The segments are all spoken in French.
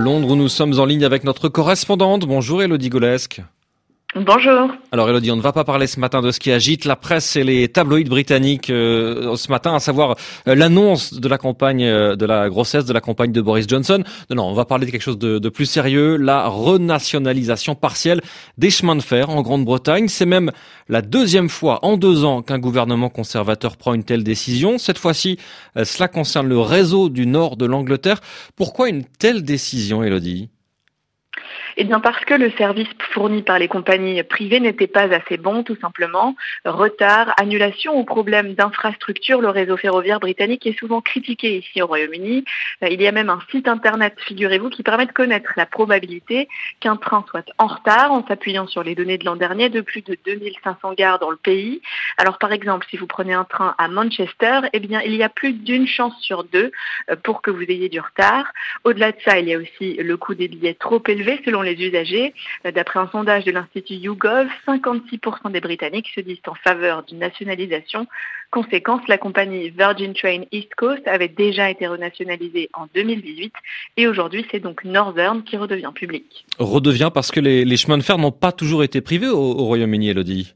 Londres où nous sommes en ligne avec notre correspondante. Bonjour Elodie Golesque. Bonjour. Alors Elodie, on ne va pas parler ce matin de ce qui agite la presse et les tabloïds britanniques euh, ce matin, à savoir euh, l'annonce de la campagne euh, de la grossesse de la campagne de Boris Johnson. Non, non, on va parler de quelque chose de, de plus sérieux, la renationalisation partielle des chemins de fer en Grande-Bretagne. C'est même la deuxième fois en deux ans qu'un gouvernement conservateur prend une telle décision. Cette fois-ci, cela concerne le réseau du nord de l'Angleterre. Pourquoi une telle décision, Elodie? Eh bien parce que le service fourni par les compagnies privées n'était pas assez bon, tout simplement. Retard, annulation ou problème d'infrastructure, le réseau ferroviaire britannique est souvent critiqué ici au Royaume-Uni. Euh, il y a même un site internet, figurez-vous, qui permet de connaître la probabilité qu'un train soit en retard en s'appuyant sur les données de l'an dernier de plus de 2500 gares dans le pays. Alors par exemple, si vous prenez un train à Manchester, eh bien il y a plus d'une chance sur deux euh, pour que vous ayez du retard. Au-delà de ça, il y a aussi le coût des billets trop élevé selon les usagers. Euh, d'après un sondage de l'Institut YouGov, 56% des Britanniques se disent en faveur d'une nationalisation. Conséquence, la compagnie Virgin Train East Coast avait déjà été renationalisée en 2018 et aujourd'hui c'est donc Northern qui redevient public. Redevient parce que les, chemins de fer n'ont pas toujours été privés au, au Royaume-Uni, Elodie.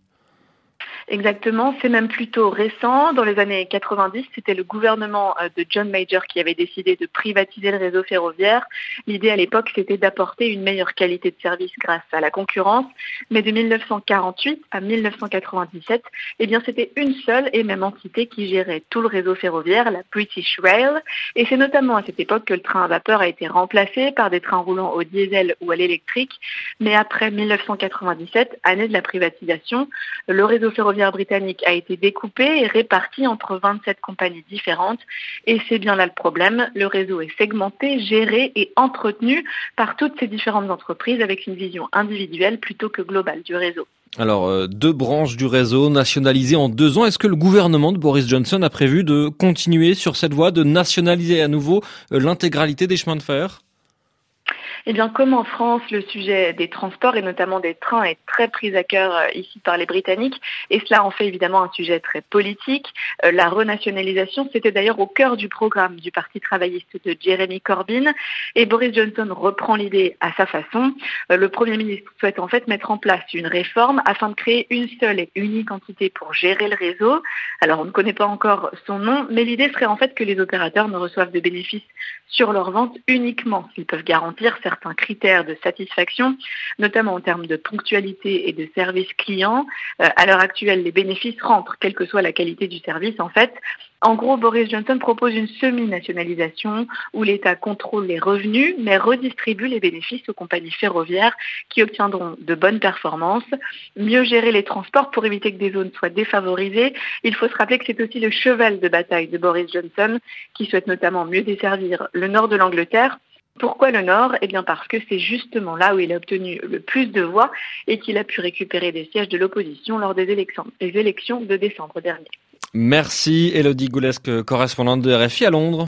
Exactement, c'est même plutôt récent. Dans les années 90, c'était le gouvernement euh, de John Major qui avait décidé de privatiser le réseau ferroviaire. L'idée à l'époque, c'était d'apporter une meilleure qualité de service grâce à la concurrence. Mais de 1948 à 1997, eh bien, c'était une seule et même entité qui gérait tout le réseau ferroviaire, la British Rail. Et c'est notamment à cette époque que le train à vapeur a été remplacé par des trains roulant au diesel ou à l'électrique. Mais après 1997, année de la privatisation, le réseau ferroviaire britannique a été découpé et réparti entre 27 compagnies différentes. Et c'est bien là le problème. Le réseau est segmenté, géré et entretenu par toutes ces différentes entreprises avec une vision individuelle plutôt que globale du réseau. Alors, euh, deux branches du réseau nationalisées en deux ans. Est-ce que le gouvernement de Boris Johnson a prévu de continuer sur cette voie, de nationaliser à nouveau euh, l'intégralité des chemins de fer? Eh bien, comme en France, le sujet des transports et notamment des trains est très pris à cœur euh, ici par les Britanniques, et cela en fait évidemment un sujet très politique. Euh, la renationalisation, c'était d'ailleurs au cœur du programme du Parti travailliste de Jeremy Corbyn, et Boris Johnson reprend l'idée à sa façon. Euh, le Premier ministre souhaite en fait mettre en place une réforme afin de créer une seule et unique entité pour gérer le réseau. Alors, on ne connaît pas encore son nom, mais l'idée serait en fait que les opérateurs ne reçoivent de bénéfices sur leur vente uniquement s'ils peuvent garantir certains critères de satisfaction, notamment en termes de ponctualité et de service client. Euh, à l'heure actuelle, les bénéfices rentrent, quelle que soit la qualité du service en fait. En gros, Boris Johnson propose une semi-nationalisation où l'État contrôle les revenus mais redistribue les bénéfices aux compagnies ferroviaires qui obtiendront de bonnes performances. Mieux gérer les transports pour éviter que des zones soient défavorisées. Il faut se rappeler que c'est aussi le cheval de bataille de Boris Johnson qui souhaite notamment mieux desservir le nord de l'Angleterre pourquoi le Nord? Eh bien parce que c'est justement là où il a obtenu le plus de voix et qu'il a pu récupérer des sièges de l'opposition lors des élections, de décembre dernier. Merci Elodie Goulesque, correspondante de RFI à Londres.